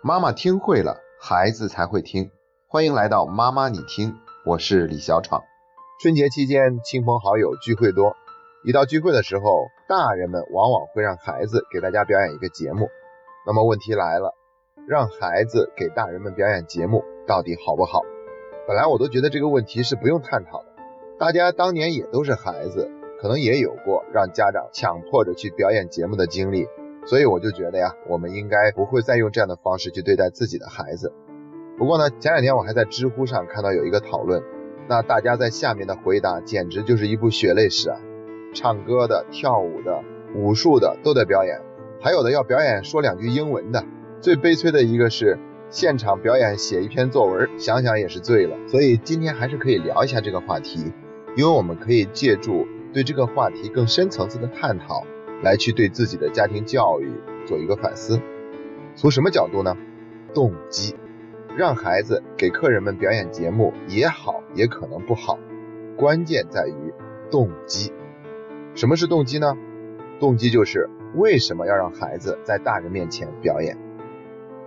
妈妈听会了，孩子才会听。欢迎来到妈妈你听，我是李小闯。春节期间，亲朋好友聚会多，一到聚会的时候，大人们往往会让孩子给大家表演一个节目。那么问题来了，让孩子给大人们表演节目到底好不好？本来我都觉得这个问题是不用探讨的，大家当年也都是孩子，可能也有过让家长强迫着去表演节目的经历。所以我就觉得呀，我们应该不会再用这样的方式去对待自己的孩子。不过呢，前两天我还在知乎上看到有一个讨论，那大家在下面的回答简直就是一部血泪史啊！唱歌的、跳舞的、武术的都得表演，还有的要表演说两句英文的。最悲催的一个是现场表演写一篇作文，想想也是醉了。所以今天还是可以聊一下这个话题，因为我们可以借助对这个话题更深层次的探讨。来去对自己的家庭教育做一个反思，从什么角度呢？动机，让孩子给客人们表演节目也好，也可能不好，关键在于动机。什么是动机呢？动机就是为什么要让孩子在大人面前表演。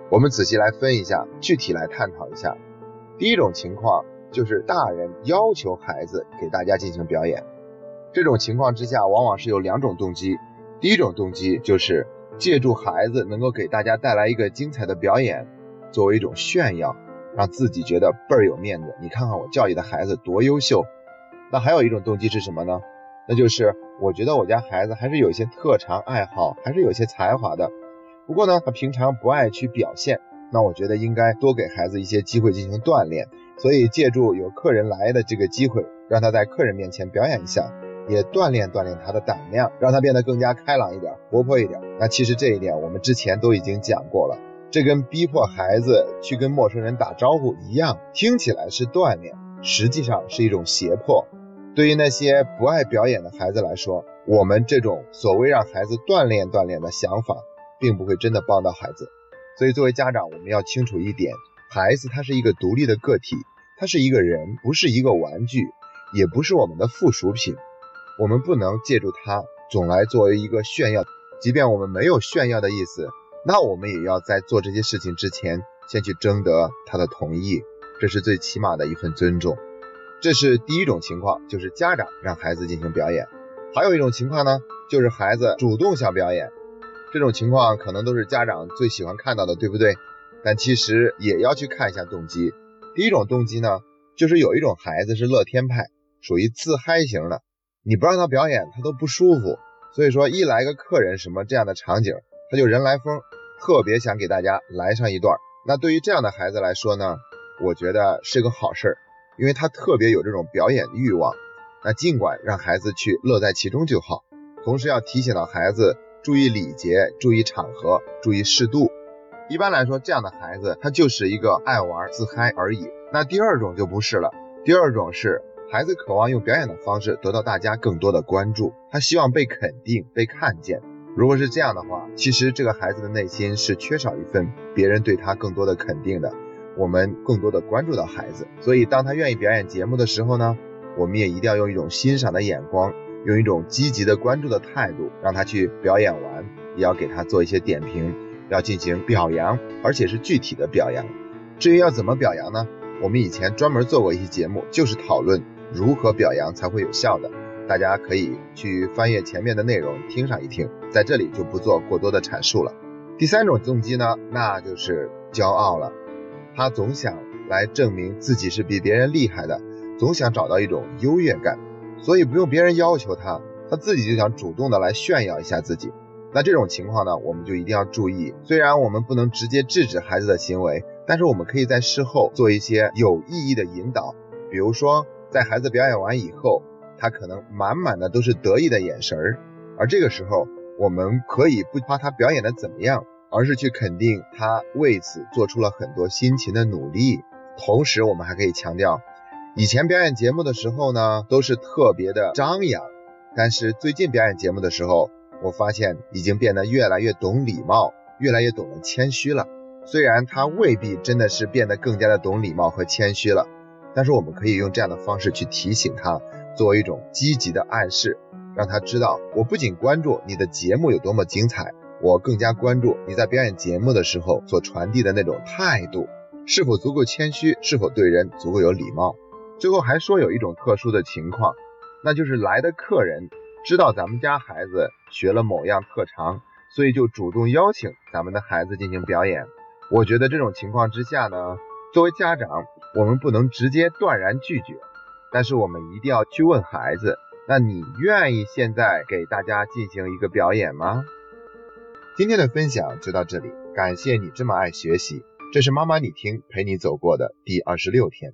我们仔细来分一下，具体来探讨一下。第一种情况就是大人要求孩子给大家进行表演，这种情况之下，往往是有两种动机。第一种动机就是借助孩子能够给大家带来一个精彩的表演，作为一种炫耀，让自己觉得倍儿有面子。你看看我教育的孩子多优秀。那还有一种动机是什么呢？那就是我觉得我家孩子还是有一些特长爱好，还是有些才华的。不过呢，他平常不爱去表现。那我觉得应该多给孩子一些机会进行锻炼。所以借助有客人来的这个机会，让他在客人面前表演一下。也锻炼锻炼他的胆量，让他变得更加开朗一点、活泼一点。那其实这一点我们之前都已经讲过了，这跟逼迫孩子去跟陌生人打招呼一样，听起来是锻炼，实际上是一种胁迫。对于那些不爱表演的孩子来说，我们这种所谓让孩子锻炼锻炼的想法，并不会真的帮到孩子。所以作为家长，我们要清楚一点，孩子他是一个独立的个体，他是一个人，不是一个玩具，也不是我们的附属品。我们不能借助它总来作为一个炫耀，即便我们没有炫耀的意思，那我们也要在做这些事情之前，先去征得他的同意，这是最起码的一份尊重。这是第一种情况，就是家长让孩子进行表演。还有一种情况呢，就是孩子主动想表演，这种情况可能都是家长最喜欢看到的，对不对？但其实也要去看一下动机。第一种动机呢，就是有一种孩子是乐天派，属于自嗨型的。你不让他表演，他都不舒服。所以说，一来个客人什么这样的场景，他就人来疯，特别想给大家来上一段。那对于这样的孩子来说呢，我觉得是个好事儿，因为他特别有这种表演欲望。那尽管让孩子去乐在其中就好，同时要提醒到孩子注意礼节、注意场合、注意适度。一般来说，这样的孩子他就是一个爱玩自嗨而已。那第二种就不是了，第二种是。孩子渴望用表演的方式得到大家更多的关注，他希望被肯定、被看见。如果是这样的话，其实这个孩子的内心是缺少一份别人对他更多的肯定的。我们更多的关注到孩子，所以当他愿意表演节目的时候呢，我们也一定要用一种欣赏的眼光，用一种积极的关注的态度，让他去表演完，也要给他做一些点评，要进行表扬，而且是具体的表扬。至于要怎么表扬呢？我们以前专门做过一期节目，就是讨论。如何表扬才会有效的？大家可以去翻阅前面的内容听上一听，在这里就不做过多的阐述了。第三种动机呢，那就是骄傲了，他总想来证明自己是比别人厉害的，总想找到一种优越感，所以不用别人要求他，他自己就想主动的来炫耀一下自己。那这种情况呢，我们就一定要注意，虽然我们不能直接制止孩子的行为，但是我们可以在事后做一些有意义的引导，比如说。在孩子表演完以后，他可能满满的都是得意的眼神儿，而这个时候，我们可以不夸他表演的怎么样，而是去肯定他为此做出了很多辛勤的努力。同时，我们还可以强调，以前表演节目的时候呢，都是特别的张扬，但是最近表演节目的时候，我发现已经变得越来越懂礼貌，越来越懂得谦虚了。虽然他未必真的是变得更加的懂礼貌和谦虚了。但是我们可以用这样的方式去提醒他，作为一种积极的暗示，让他知道我不仅关注你的节目有多么精彩，我更加关注你在表演节目的时候所传递的那种态度，是否足够谦虚，是否对人足够有礼貌。最后还说有一种特殊的情况，那就是来的客人知道咱们家孩子学了某样特长，所以就主动邀请咱们的孩子进行表演。我觉得这种情况之下呢，作为家长，我们不能直接断然拒绝，但是我们一定要去问孩子，那你愿意现在给大家进行一个表演吗？今天的分享就到这里，感谢你这么爱学习，这是妈妈你听陪你走过的第二十六天。